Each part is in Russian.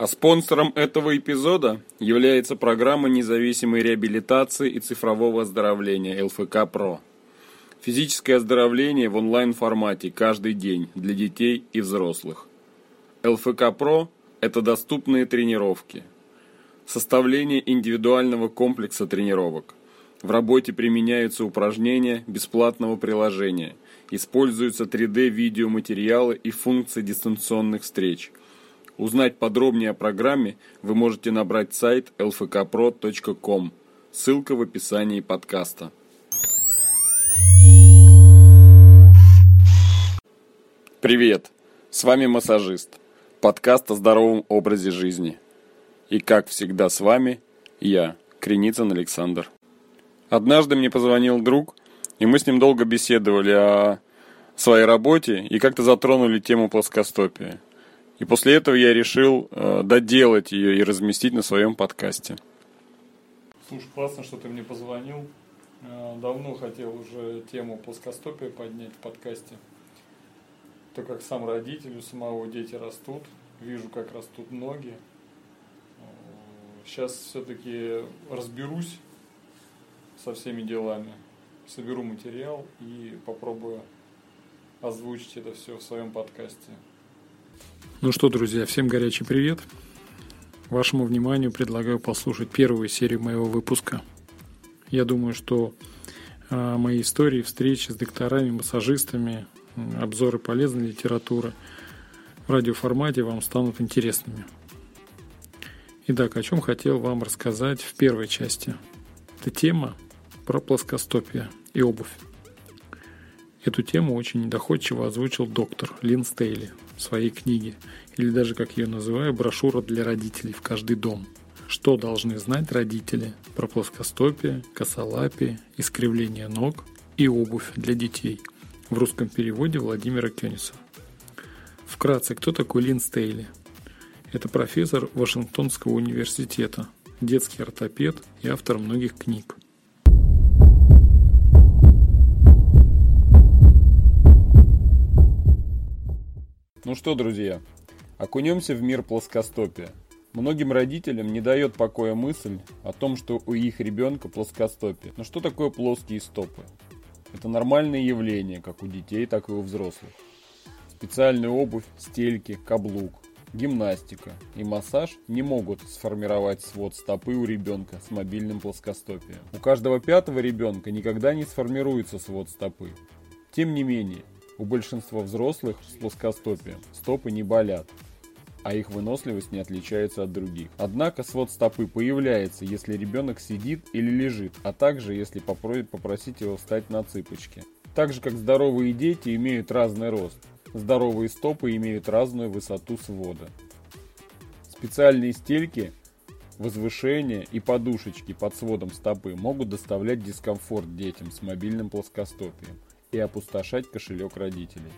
А спонсором этого эпизода является программа независимой реабилитации и цифрового оздоровления ЛФК ПРО. Физическое оздоровление в онлайн-формате каждый день для детей и взрослых. ЛФК ПРО – это доступные тренировки. Составление индивидуального комплекса тренировок. В работе применяются упражнения бесплатного приложения. Используются 3D-видеоматериалы и функции дистанционных встреч. Узнать подробнее о программе вы можете набрать сайт lfkpro.com. Ссылка в описании подкаста. Привет! С вами массажист. Подкаст о здоровом образе жизни. И как всегда с вами я, Креницын Александр. Однажды мне позвонил друг, и мы с ним долго беседовали о своей работе и как-то затронули тему плоскостопия. И после этого я решил э, доделать ее и разместить на своем подкасте. Слушай, классно, что ты мне позвонил. Э, давно хотел уже тему плоскостопия поднять в подкасте. То, как сам родитель, у самого дети растут. Вижу, как растут ноги. Сейчас все-таки разберусь со всеми делами. Соберу материал и попробую озвучить это все в своем подкасте. Ну что, друзья, всем горячий привет. Вашему вниманию предлагаю послушать первую серию моего выпуска. Я думаю, что а, мои истории, встречи с докторами, массажистами, обзоры полезной литературы в радиоформате вам станут интересными. Итак, о чем хотел вам рассказать в первой части. Это тема про плоскостопие и обувь. Эту тему очень недоходчиво озвучил доктор Лин Стейли своей книге, или даже, как ее называю, брошюра для родителей в каждый дом. Что должны знать родители про плоскостопие, косолапие, искривление ног и обувь для детей в русском переводе Владимира Кёниса. Вкратце, кто такой Лин Стейли? Это профессор Вашингтонского университета, детский ортопед и автор многих книг. Ну что, друзья, окунемся в мир плоскостопия. Многим родителям не дает покоя мысль о том, что у их ребенка плоскостопие. Но что такое плоские стопы? Это нормальное явление как у детей, так и у взрослых. Специальная обувь, стельки, каблук, гимнастика и массаж не могут сформировать свод стопы у ребенка с мобильным плоскостопием. У каждого пятого ребенка никогда не сформируется свод стопы. Тем не менее, у большинства взрослых с плоскостопием стопы не болят, а их выносливость не отличается от других. Однако свод стопы появляется, если ребенок сидит или лежит, а также если попросить его встать на цыпочки. Так же как здоровые дети имеют разный рост, здоровые стопы имеют разную высоту свода. Специальные стельки, возвышения и подушечки под сводом стопы могут доставлять дискомфорт детям с мобильным плоскостопием и опустошать кошелек родителей.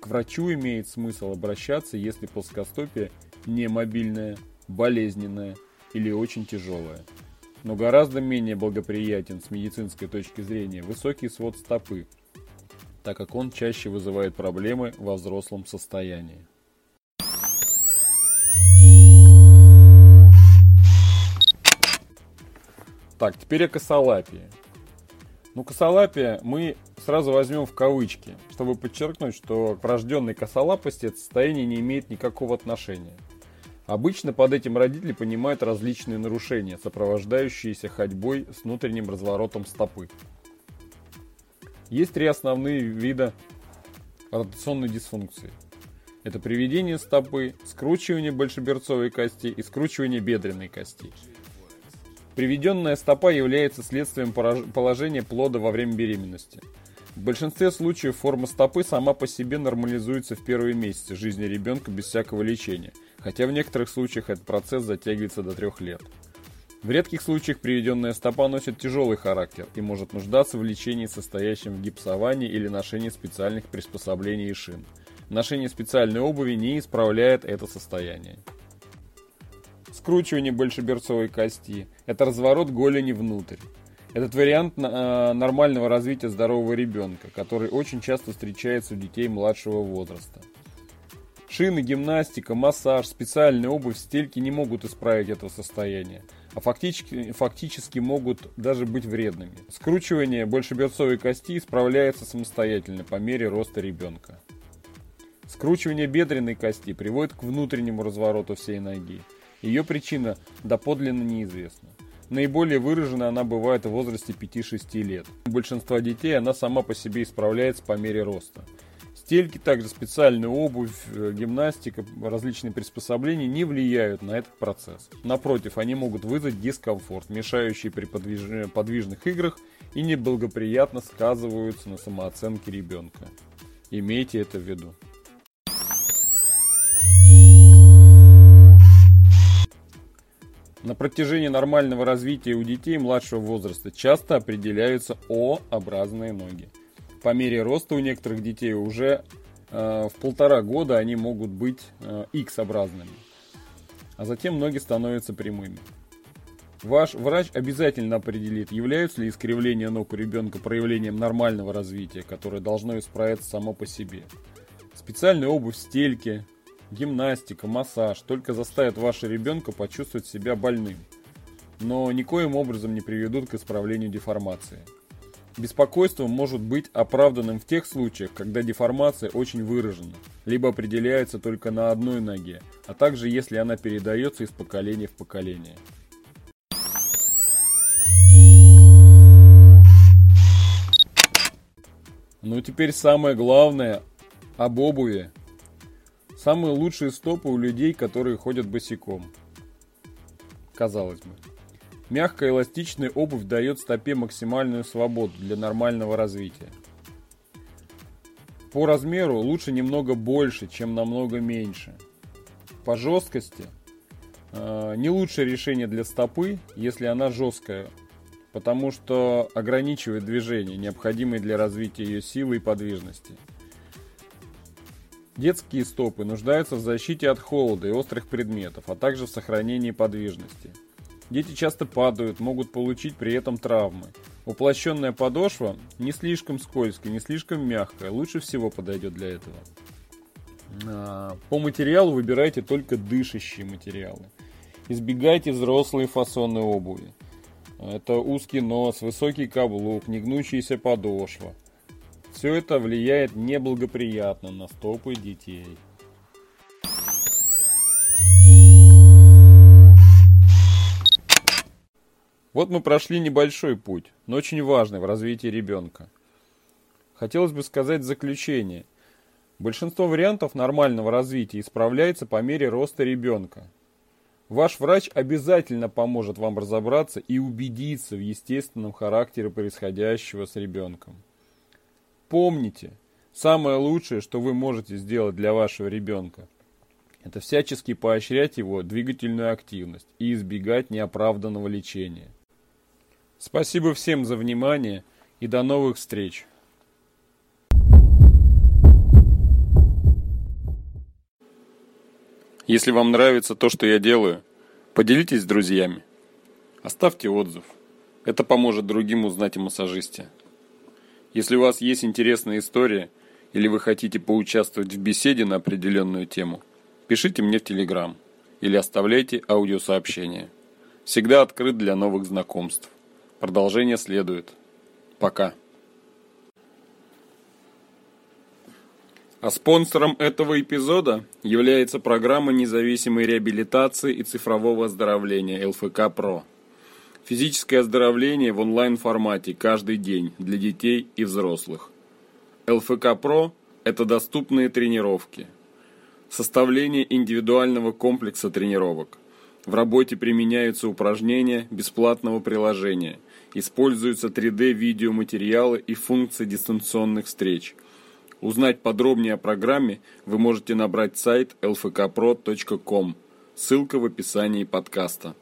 К врачу имеет смысл обращаться, если плоскостопие не мобильное, болезненное или очень тяжелое. Но гораздо менее благоприятен с медицинской точки зрения высокий свод стопы, так как он чаще вызывает проблемы во взрослом состоянии. Так, теперь о косолапии. Ну, косолапие мы сразу возьмем в кавычки, чтобы подчеркнуть, что к врожденной косолапости это состояние не имеет никакого отношения. Обычно под этим родители понимают различные нарушения, сопровождающиеся ходьбой с внутренним разворотом стопы. Есть три основные вида ротационной дисфункции. Это приведение стопы, скручивание большеберцовой кости и скручивание бедренной кости. Приведенная стопа является следствием положения плода во время беременности. В большинстве случаев форма стопы сама по себе нормализуется в первые месяцы жизни ребенка без всякого лечения, хотя в некоторых случаях этот процесс затягивается до трех лет. В редких случаях приведенная стопа носит тяжелый характер и может нуждаться в лечении, состоящем в гипсовании или ношении специальных приспособлений и шин. Ношение специальной обуви не исправляет это состояние скручивание большеберцовой кости, это разворот голени внутрь. Этот вариант э, нормального развития здорового ребенка, который очень часто встречается у детей младшего возраста. Шины, гимнастика, массаж, специальная обувь, стельки не могут исправить этого состояния, а фактически, фактически могут даже быть вредными. Скручивание большеберцовой кости исправляется самостоятельно по мере роста ребенка. Скручивание бедренной кости приводит к внутреннему развороту всей ноги. Ее причина доподлинно неизвестна. Наиболее выражена она бывает в возрасте 5-6 лет. У большинства детей она сама по себе исправляется по мере роста. Стельки, также специальная обувь, э, гимнастика, различные приспособления не влияют на этот процесс. Напротив, они могут вызвать дискомфорт, мешающий при подвижных играх и неблагоприятно сказываются на самооценке ребенка. Имейте это в виду. На протяжении нормального развития у детей младшего возраста часто определяются О-образные ноги. По мере роста у некоторых детей уже э, в полтора года они могут быть э, X-образными, а затем ноги становятся прямыми. Ваш врач обязательно определит, являются ли искривления ног у ребенка проявлением нормального развития, которое должно исправиться само по себе. Специальная обувь, стельки, гимнастика, массаж только заставят вашего ребенка почувствовать себя больным, но никоим образом не приведут к исправлению деформации. Беспокойство может быть оправданным в тех случаях, когда деформация очень выражена, либо определяется только на одной ноге, а также если она передается из поколения в поколение. Ну теперь самое главное об обуви Самые лучшие стопы у людей, которые ходят босиком. Казалось бы. Мягкая эластичная обувь дает стопе максимальную свободу для нормального развития. По размеру лучше немного больше, чем намного меньше. По жесткости э, не лучшее решение для стопы, если она жесткая, потому что ограничивает движение, необходимое для развития ее силы и подвижности. Детские стопы нуждаются в защите от холода и острых предметов, а также в сохранении подвижности. Дети часто падают, могут получить при этом травмы. Уплощенная подошва не слишком скользкая, не слишком мягкая, лучше всего подойдет для этого. А, по материалу выбирайте только дышащие материалы. Избегайте взрослые фасоны обуви. Это узкий нос, высокий каблук, негнущаяся подошва. Все это влияет неблагоприятно на стопы детей. Вот мы прошли небольшой путь, но очень важный в развитии ребенка. Хотелось бы сказать заключение. Большинство вариантов нормального развития исправляется по мере роста ребенка. Ваш врач обязательно поможет вам разобраться и убедиться в естественном характере происходящего с ребенком. Помните, самое лучшее, что вы можете сделать для вашего ребенка, это всячески поощрять его двигательную активность и избегать неоправданного лечения. Спасибо всем за внимание и до новых встреч! Если вам нравится то, что я делаю, поделитесь с друзьями. Оставьте отзыв. Это поможет другим узнать о массажисте. Если у вас есть интересная история или вы хотите поучаствовать в беседе на определенную тему, пишите мне в Телеграм или оставляйте аудиосообщение. Всегда открыт для новых знакомств. Продолжение следует. Пока. А спонсором этого эпизода является программа независимой реабилитации и цифрового оздоровления ЛФК ПРО. Физическое оздоровление в онлайн-формате каждый день для детей и взрослых. ЛФК ПРО – это доступные тренировки. Составление индивидуального комплекса тренировок. В работе применяются упражнения бесплатного приложения. Используются 3D-видеоматериалы и функции дистанционных встреч. Узнать подробнее о программе вы можете набрать сайт lfkpro.com. Ссылка в описании подкаста.